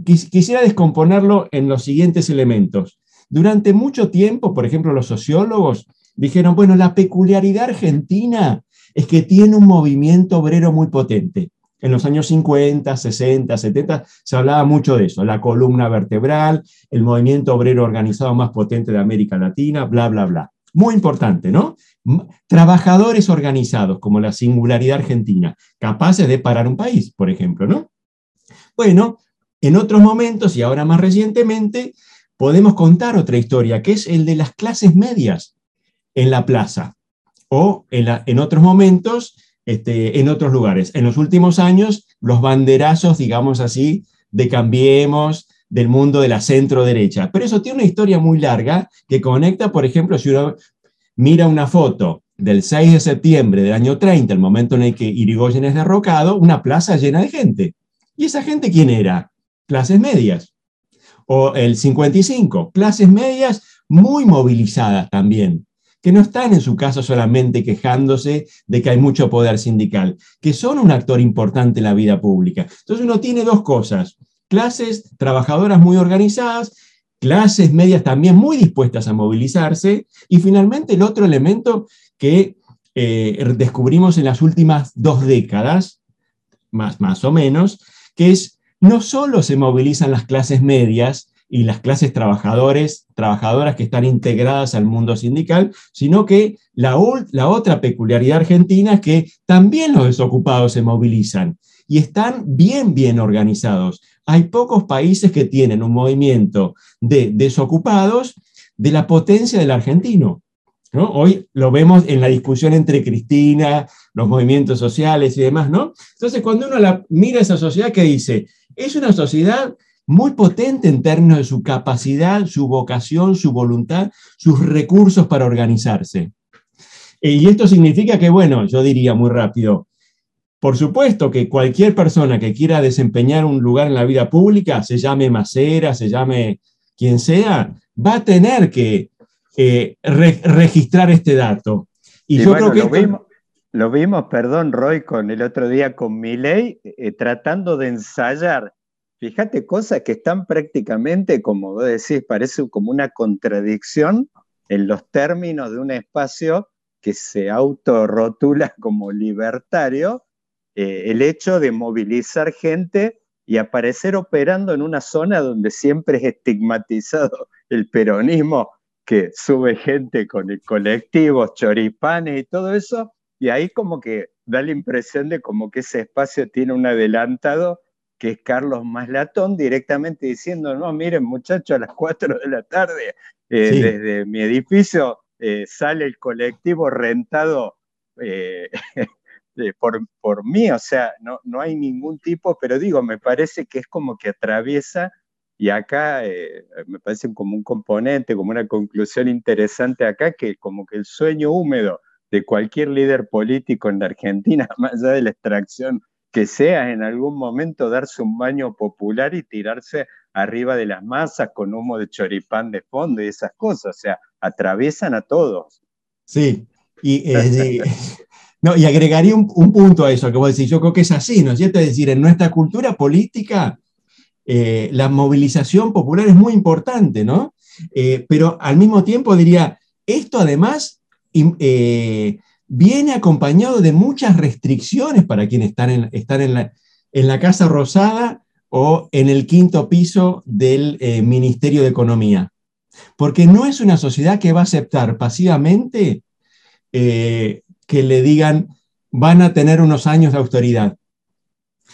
quisiera descomponerlo en los siguientes elementos. Durante mucho tiempo, por ejemplo, los sociólogos dijeron, bueno, la peculiaridad argentina es que tiene un movimiento obrero muy potente. En los años 50, 60, 70 se hablaba mucho de eso, la columna vertebral, el movimiento obrero organizado más potente de América Latina, bla, bla, bla. Muy importante, ¿no? Trabajadores organizados, como la singularidad argentina, capaces de parar un país, por ejemplo, ¿no? Bueno, en otros momentos y ahora más recientemente, podemos contar otra historia, que es el de las clases medias en la plaza o en, otros momentos, este, en otros lugares. En los últimos años, los banderazos, digamos así, de Cambiemos, del mundo de la centro derecha. Pero eso tiene una historia muy larga que conecta, por ejemplo, si uno mira una foto del 6 de septiembre del año 30, el momento en el que Irigoyen es derrocado, una plaza llena de gente. ¿Y esa gente quién era? Clases medias. O el 55, clases medias muy movilizadas también que no están en su casa solamente quejándose de que hay mucho poder sindical, que son un actor importante en la vida pública. Entonces uno tiene dos cosas, clases trabajadoras muy organizadas, clases medias también muy dispuestas a movilizarse, y finalmente el otro elemento que eh, descubrimos en las últimas dos décadas, más, más o menos, que es no solo se movilizan las clases medias, y las clases trabajadores, trabajadoras que están integradas al mundo sindical, sino que la, la otra peculiaridad argentina es que también los desocupados se movilizan y están bien, bien organizados. Hay pocos países que tienen un movimiento de desocupados de la potencia del argentino. ¿no? Hoy lo vemos en la discusión entre Cristina, los movimientos sociales y demás, ¿no? Entonces, cuando uno la, mira esa sociedad que dice, es una sociedad muy potente en términos de su capacidad, su vocación, su voluntad, sus recursos para organizarse. Y esto significa que, bueno, yo diría muy rápido, por supuesto que cualquier persona que quiera desempeñar un lugar en la vida pública, se llame Macera, se llame quien sea, va a tener que eh, registrar este dato. Y, yo creo que lo, vimos, lo vimos, perdón, Roy, con el otro día con Miley, eh, tratando de ensayar Fíjate cosas que están prácticamente, como vos decís, parece como una contradicción en los términos de un espacio que se autorrotula como libertario, eh, el hecho de movilizar gente y aparecer operando en una zona donde siempre es estigmatizado el peronismo, que sube gente con el colectivos, choripanes y todo eso, y ahí como que da la impresión de como que ese espacio tiene un adelantado que es Carlos Maslatón, directamente diciendo, no, miren muchachos, a las 4 de la tarde, eh, desde mi edificio eh, sale el colectivo rentado eh, por, por, mí, o sea, no, no hay ningún tipo, pero digo, me parece que es como que atraviesa Y acá me parece como un componente, como una conclusión interesante acá, que como que el sueño húmedo de cualquier líder político en la Argentina, más allá de la extracción que sea, en algún momento darse un baño popular y tirarse arriba de las masas con humo de choripán de fondo y esas cosas, o sea, atraviesan a todos. Sí, y, eh, no, y agregaría un, punto a eso que vos decís, yo creo que es así, ¿no es cierto? Es decir, en nuestra cultura política, eh, la movilización popular es muy importante, ¿no? Eh, pero al mismo tiempo diría, esto además viene acompañado de muchas restricciones para quienes están en, en, la, en la Casa Rosada o en el quinto piso del Ministerio de Economía. Porque no es una sociedad que va a aceptar pasivamente eh, que le digan van a tener unos años de autoridad.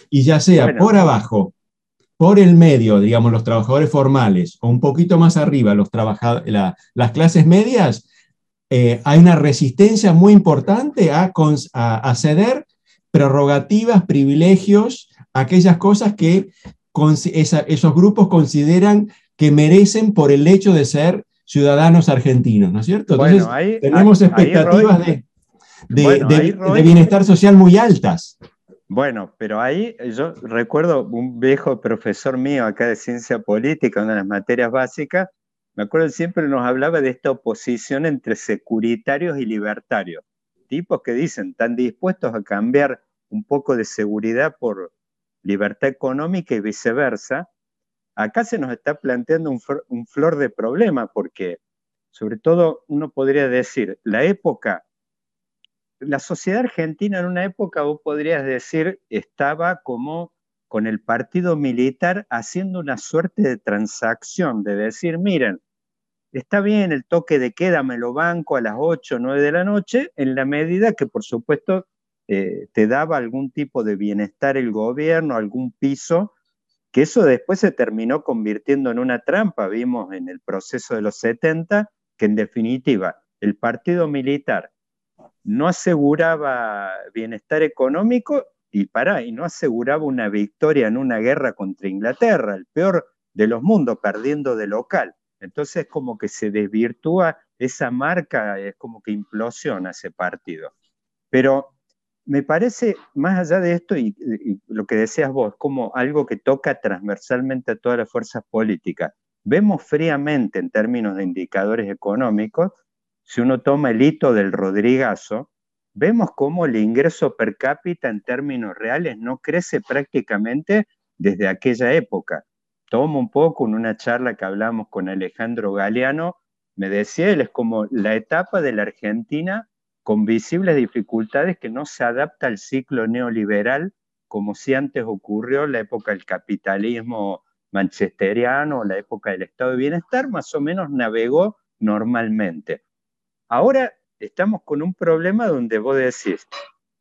Y ya sea por abajo, por el medio, digamos, los trabajadores formales, o un poquito más arriba, los las clases medias, eh, hay una resistencia muy importante a, a, ceder prerrogativas, privilegios, aquellas cosas que esos grupos consideran que merecen por el hecho de ser ciudadanos argentinos, ¿no es cierto? Entonces, tenemos expectativas de, de, bienestar social muy altas. Bueno, pero ahí yo recuerdo un viejo profesor mío acá de ciencia política, una de las materias básicas, me acuerdo siempre nos hablaba de esta oposición entre securitarios y libertarios, tipos que dicen, están dispuestos a cambiar un poco de seguridad por libertad económica y viceversa, acá se nos está planteando un, flor de problema, porque sobre todo uno podría decir, la época, la sociedad argentina en una época, vos podrías decir, estaba como con el partido militar haciendo una suerte de transacción, de decir, miren, está bien el toque de queda, me lo banco a las 8 o 9 de la noche, en la medida que por supuesto eh, te daba algún tipo de bienestar el gobierno, algún piso que eso después se terminó convirtiendo en una trampa, vimos en el proceso de los 70, que en definitiva el partido militar no aseguraba bienestar económico y para, y no aseguraba una victoria en una guerra contra Inglaterra, el peor de los mundos, perdiendo de local. Entonces como que se desvirtúa esa marca, es como que implosiona ese partido. Pero me parece, más allá de esto y, lo que decías vos, como algo que toca transversalmente a todas las fuerzas políticas, vemos fríamente en términos de indicadores económicos, si uno toma el hito del Rodrigazo, vemos cómo el ingreso per cápita en términos reales no crece prácticamente desde aquella época. Tomo un poco en una charla que hablamos con Alejandro Galeano, me decía él, es como la etapa de la Argentina con visibles dificultades que no se adapta al ciclo neoliberal como si antes ocurrió la época del capitalismo manchesteriano, la época del estado de bienestar, más o menos navegó normalmente. Ahora estamos con un problema donde vos decís,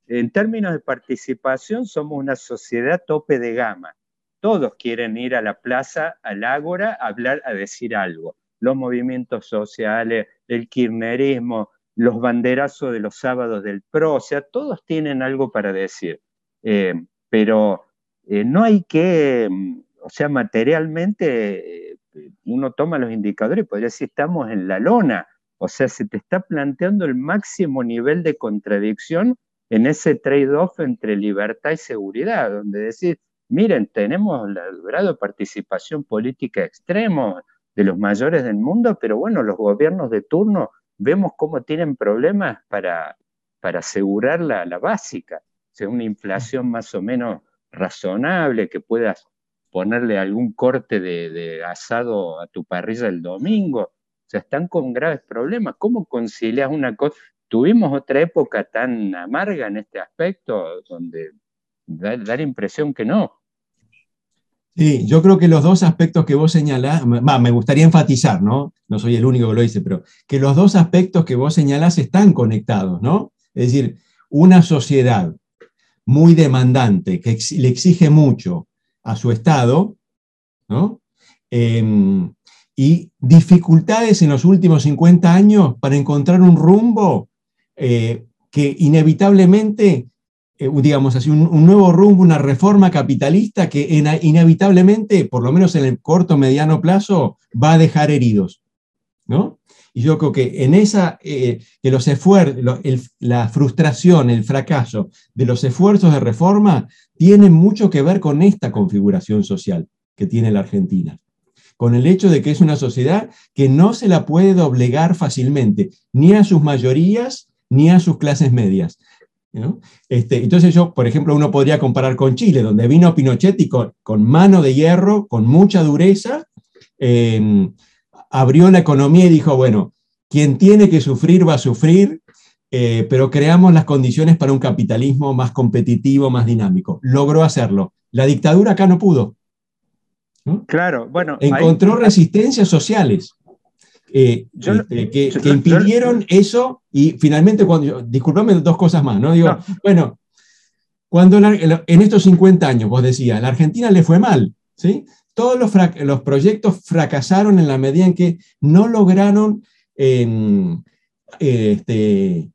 en términos de participación somos una sociedad tope de gama. Todos quieren ir a la plaza, al ágora, a hablar, a decir algo. Los movimientos sociales, el kirchnerismo, los banderazos de los sábados del PRO, o sea, todos tienen algo para decir, eh, pero eh, no hay que, mm, o sea, materialmente eh, uno toma los indicadores y podría decir estamos en la lona, o sea, se te está planteando el máximo nivel de contradicción en ese trade-off entre libertad y seguridad, donde decir, miren, tenemos el grado de participación política extremo de los mayores del mundo, pero bueno, los gobiernos de turno vemos cómo tienen problemas para, para asegurar la, la básica, sea, una inflación más o menos razonable, que puedas ponerle algún corte de, asado a tu parrilla el domingo. Sea, están con graves problemas. ¿Cómo concilias una cosa? Tuvimos otra época tan amarga en este aspecto, donde da la impresión que no. Sí, yo creo que los dos aspectos que vos señalás, me gustaría enfatizar, ¿no? No soy el único que lo dice, pero que los dos aspectos que vos señalás están conectados, ¿no? Es decir, una sociedad muy demandante, que le exige mucho a su Estado, ¿no? Em, y dificultades en los últimos 50 años para encontrar un rumbo eh, que inevitablemente eh, digamos así, un, nuevo rumbo, una reforma capitalista que inevitablemente, por lo menos en el corto mediano plazo, va a dejar heridos. ¿no? Y yo creo que en esa, eh, que los esfuerzos, la frustración, el fracaso de los esfuerzos de reforma tiene mucho que ver con esta configuración social que tiene la Argentina con el hecho de que es una sociedad que no se la puede doblegar fácilmente, ni a sus mayorías, ni a sus clases medias. Este, entonces yo, por ejemplo, uno podría comparar con Chile, donde vino Pinochet y con, mano de hierro, con mucha dureza, em, abrió la economía y dijo, bueno, quien tiene que sufrir va a sufrir, eh, pero creamos las condiciones para un capitalismo más competitivo, más dinámico. Logró hacerlo. La dictadura acá no pudo. Claro, bueno. Encontró resistencias sociales eh, este, que, impidieron eso y finalmente, cuando, disculpame dos cosas más, ¿no? Digo, bueno, cuando en estos 50 años, vos decías, la Argentina le fue mal, ¿sí? Todos los, los proyectos fracasaron en la medida en que no lograron em, este,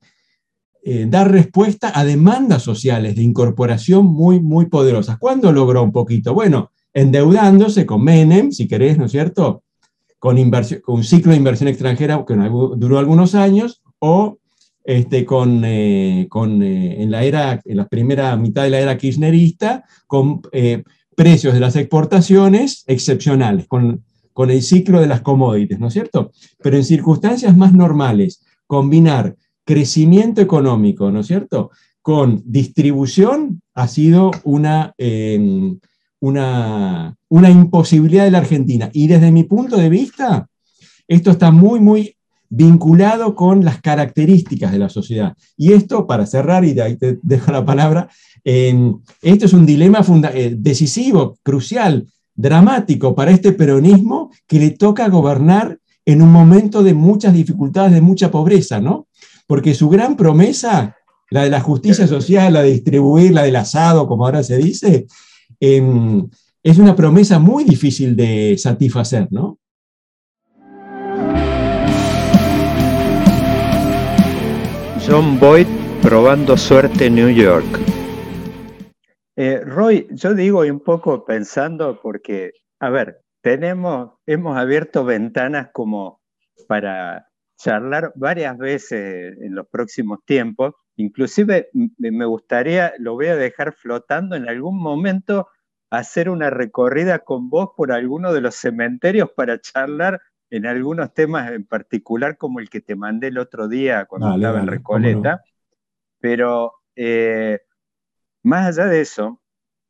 eh, dar respuesta a demandas sociales de incorporación muy, muy poderosas. ¿Cuándo logró un poquito? Bueno, endeudándose con Menem, si querés, ¿no es cierto? Con, inversión, con un ciclo de inversión extranjera que duró algunos años, o este, con, eh, con eh, en, la era, en primera mitad de la era kirchnerista, con eh, precios de las exportaciones excepcionales, con, con el ciclo de las commodities, ¿no es cierto? Pero en circunstancias más normales, combinar crecimiento económico, ¿no es cierto?, con distribución ha sido una, una, una imposibilidad de la Argentina. Y desde mi punto de vista, esto está muy, muy vinculado con las características de la sociedad. Y esto, para cerrar, y de ahí te dejo la palabra, esto es un dilema eh, decisivo, crucial, dramático para este peronismo que le toca gobernar en un momento de muchas dificultades, de mucha pobreza, ¿no? Porque su gran promesa, la de la justicia social, la de distribuir, la del asado, como ahora se dice, Em, es una promesa muy difícil de satisfacer, ¿no? John Boyd probando suerte en New York. Eh, Roy, yo digo un poco pensando porque, a ver, tenemos, hemos abierto ventanas como para charlar varias veces en los próximos tiempos Inclusive me gustaría, lo voy a dejar flotando en algún momento, hacer una recorrida con vos por alguno de los cementerios para charlar en algunos temas en particular, como el que te mandé el otro día cuando estaba en Recoleta. Pero eh, más allá de eso,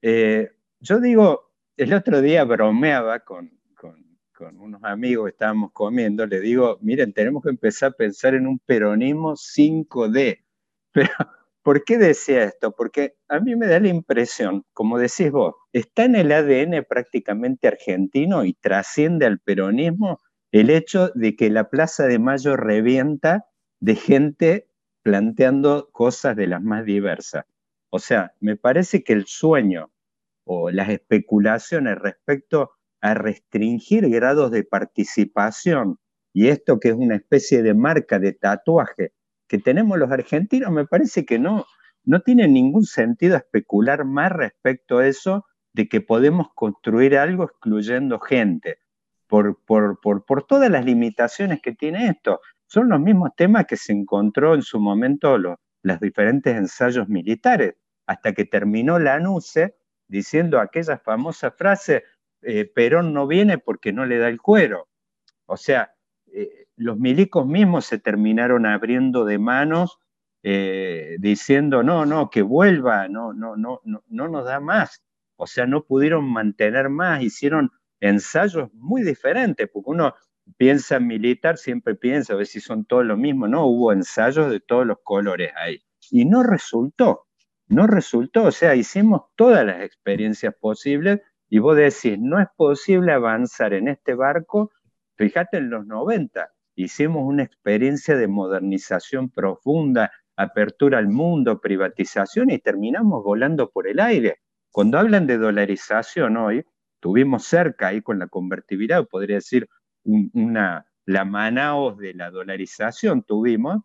eh, yo digo, el otro día bromeaba con, con, con, unos amigos, estábamos comiendo, le digo, miren, tenemos que empezar a pensar en un peronismo 5D. Pero, ¿por qué decía esto? Porque a mí me da la impresión, como decís vos, está en el ADN prácticamente argentino y trasciende al peronismo el hecho de que la Plaza de Mayo revienta de gente planteando cosas de las más diversas. O sea, me parece que el sueño o las especulaciones respecto a restringir grados de participación y esto que es una especie de marca de tatuaje que tenemos los argentinos, me parece que no, no tiene ningún sentido especular más respecto a eso de que podemos construir algo excluyendo gente, por, por, por, todas las limitaciones que tiene esto. Son los mismos temas que se encontró en su momento los, diferentes ensayos militares, hasta que terminó la ANUCE diciendo aquella famosa frase, eh, Perón no viene porque no le da el cuero. O sea, eh, los milicos mismos se terminaron abriendo de manos eh, diciendo, no, no, que vuelva, no, no, no, no, no nos da más. O sea, no pudieron mantener más, hicieron ensayos muy diferentes, porque uno piensa en militar, siempre piensa a ver si son todos lo mismo, no, hubo ensayos de todos los colores ahí. Y no resultó, no resultó, o sea, hicimos todas las experiencias posibles y vos decís, no es posible avanzar en este barco, fíjate en los 90, hicimos una experiencia de modernización profunda, apertura al mundo, privatización y terminamos volando por el aire. Cuando hablan de dolarización hoy, tuvimos cerca ahí con la convertibilidad, podría decir una, la Manaos de la dolarización tuvimos,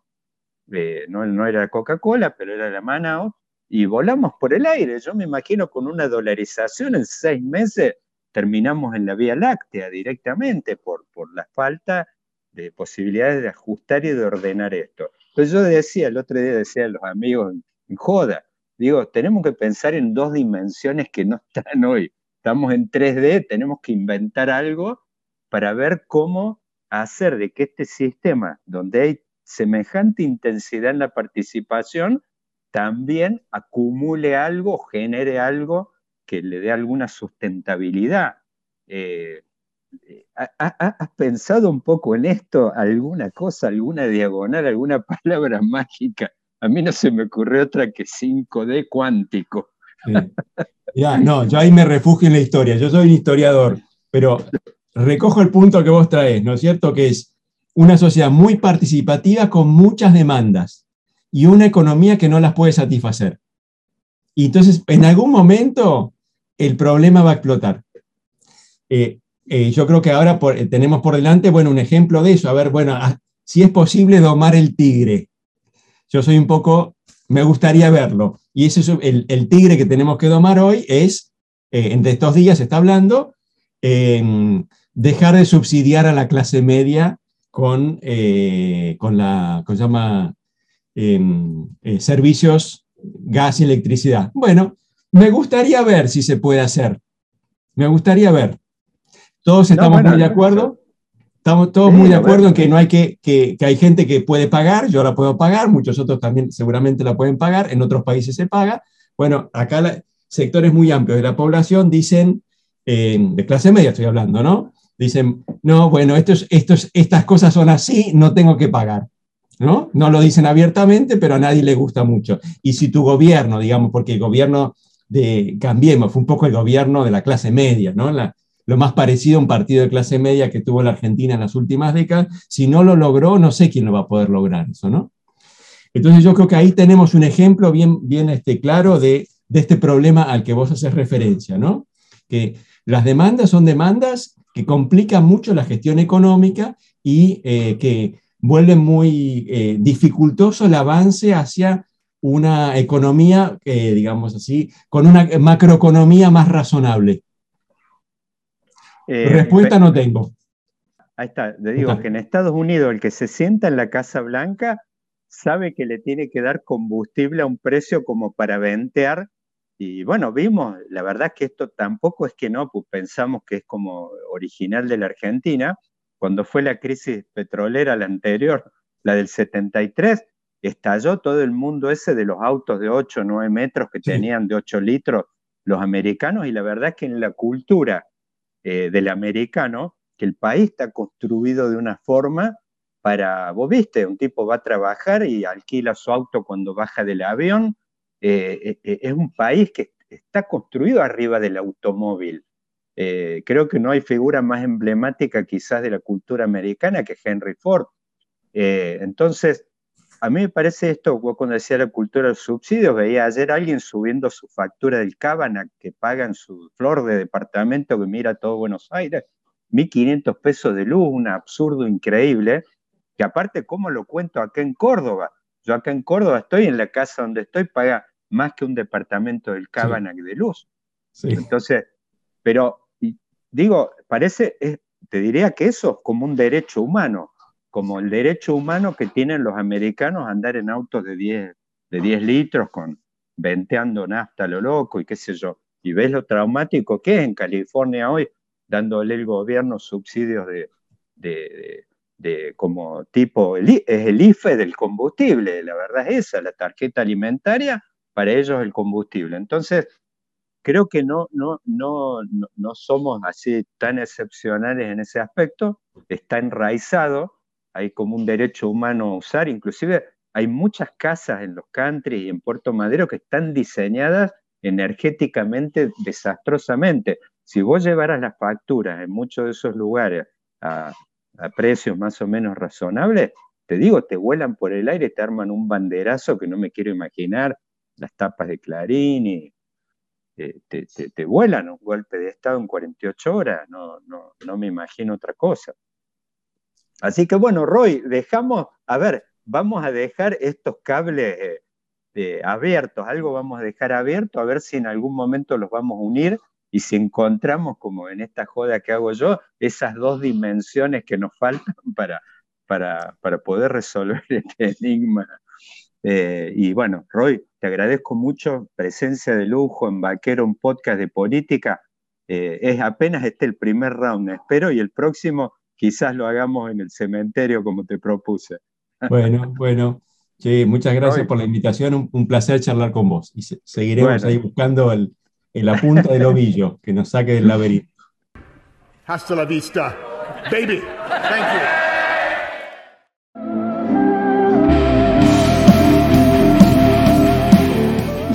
eh, no, era Coca-Cola, pero era la Manaos, y volamos por el aire. Yo me imagino con una dolarización en seis meses terminamos en la Vía Láctea directamente por, por la falta de posibilidades de ajustar y de ordenar esto. Pues yo decía, el otro día decía a los amigos en joda, digo, tenemos que pensar en dos dimensiones que no están hoy. Estamos en 3D, tenemos que inventar algo para ver cómo hacer de que este sistema, donde hay semejante intensidad en la participación, también acumule algo, genere algo que le dé alguna sustentabilidad. Eh, ¿Has pensado un poco en esto? ¿Alguna cosa, alguna diagonal, alguna palabra mágica? A mí no se me ocurrió otra que 5D cuántico. Ya, no, yo ahí me refugio en la historia. Yo soy un historiador, pero recojo el punto que vos traes, ¿no es cierto? Que es una sociedad muy participativa con muchas demandas y una economía que no las puede satisfacer. Y entonces, en algún momento, el problema va a explotar. Eh, eh, yo creo que ahora eh, tenemos por delante, bueno, un ejemplo de eso. A ver, bueno, ah, si es posible domar el tigre. Yo soy un poco, me gustaría verlo. Y ese es el, tigre que tenemos que domar hoy es, entre estos días se está hablando, dejar de subsidiar a la clase media con, con la, ¿cómo se llama? Em, servicios, gas y electricidad. Bueno, me gustaría ver si se puede hacer. Me gustaría ver. Todos estamos muy de acuerdo. Estamos todos muy de acuerdo en que no hay que, que, hay gente que puede pagar, yo la puedo pagar, muchos otros también seguramente la pueden pagar, en otros países se paga. Bueno, acá sectores muy amplios de la población dicen, eh, de clase media estoy hablando, ¿no? Dicen, no, bueno, estos, estos, estas cosas son así, no tengo que pagar. ¿No? no lo dicen abiertamente, pero a nadie le gusta mucho. Y si tu gobierno, digamos, porque el gobierno de Cambiemos, fue un poco el gobierno de la clase media, ¿no? Lo más parecido a un partido de clase media que tuvo la Argentina en las últimas décadas. Si no lo logró, no sé quién lo va a poder lograr eso, ¿no? Entonces yo creo que ahí tenemos un ejemplo bien, bien este, claro de, de este problema al que vos haces referencia, ¿no? Que las demandas son demandas que complican mucho la gestión económica y eh, que vuelven muy eh, dificultoso el avance hacia una economía, digamos así, con una macroeconomía más razonable. Eh, Respuesta no tengo. Ahí está, le digo que en Estados Unidos el que se sienta en la Casa Blanca sabe que le tiene que dar combustible a un precio como para ventear. Y bueno, vimos, la verdad que esto tampoco es que no, pues pensamos que es como original de la Argentina. Cuando fue la crisis petrolera, la anterior, la del 73, estalló todo el mundo ese de los autos de 8 o 9 metros que tenían de 8 litros los americanos y la verdad es que en la cultura eh, del americano, que el país está construido de una forma para, vos viste, un tipo va a trabajar y alquila su auto cuando baja del avión, eh, eh, es un país que está construido arriba del automóvil. creo que no hay figura más emblemática quizás de la cultura americana que Henry Ford. entonces, a mí me parece esto, cuando decía la cultura del subsidio, veía ayer alguien subiendo su factura del Cabana que pagan su flor de departamento que mira todo Buenos Aires, 1.500 pesos de luz, un absurdo increíble, que aparte, ¿cómo lo cuento acá en Córdoba? Yo acá en Córdoba estoy en la casa donde estoy, paga más que un departamento del Cabana de luz. Entonces, pero digo, parece, te diría que eso es como un derecho humano como el derecho humano que tienen los americanos a andar en autos de 10, de 10 litros con venteando nafta lo loco y qué sé yo. Y ves lo traumático que es en California hoy, dándole el gobierno subsidios de, de, de, como tipo, es el IFE del combustible, la verdad es esa, la tarjeta alimentaria, para ellos el combustible. Entonces, creo que no, no, no, no somos así tan excepcionales en ese aspecto, está enraizado hay como un derecho humano a usar, inclusive hay muchas casas en los country y en Puerto Madero que están diseñadas energéticamente desastrosamente. Si vos llevaras las facturas en muchos de esos lugares a, precios más o menos razonables, te digo, te vuelan por el aire, te arman un banderazo que no me quiero imaginar, las tapas de Clarín y eh, te, vuelan un golpe de Estado en 48 horas, no, no, no me imagino otra cosa. Así que bueno, Roy, dejamos, a ver, vamos a dejar estos cables eh, abiertos, algo vamos a dejar abierto, a ver si en algún momento los vamos a unir y si encontramos, como en esta joda que hago yo, esas dos dimensiones que nos faltan para, para, para poder resolver este enigma. Eh, y bueno, Roy, te agradezco mucho, presencia de lujo en Vaquero, un podcast de política. Eh, es apenas este el primer round, espero, y el próximo quizás lo hagamos en el cementerio como te propuse. Bueno, bueno. Sí, muchas gracias por la invitación, un, placer charlar con vos. Y seguiremos ahí buscando el, la punta del ovillo que nos saque del laberinto. Hasta la vista, baby. Thank you.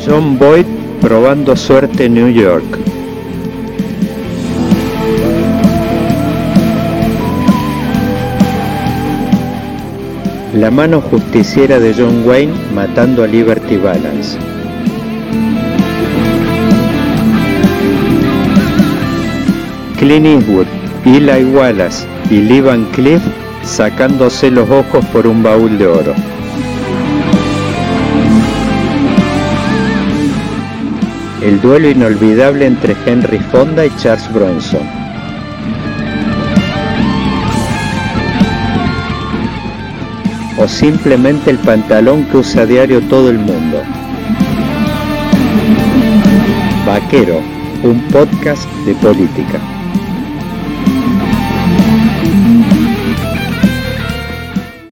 John Boyd probando suerte en New York. La mano justiciera de John Wayne matando a Liberty Balance. Clint Eastwood, Eli Wallace y Lee Van Cliff sacándose los ojos por un baúl de oro. El duelo inolvidable entre Henry Fonda y Charles Bronson. O simplemente el pantalón que usa a diario todo el mundo. Vaquero, un podcast de política.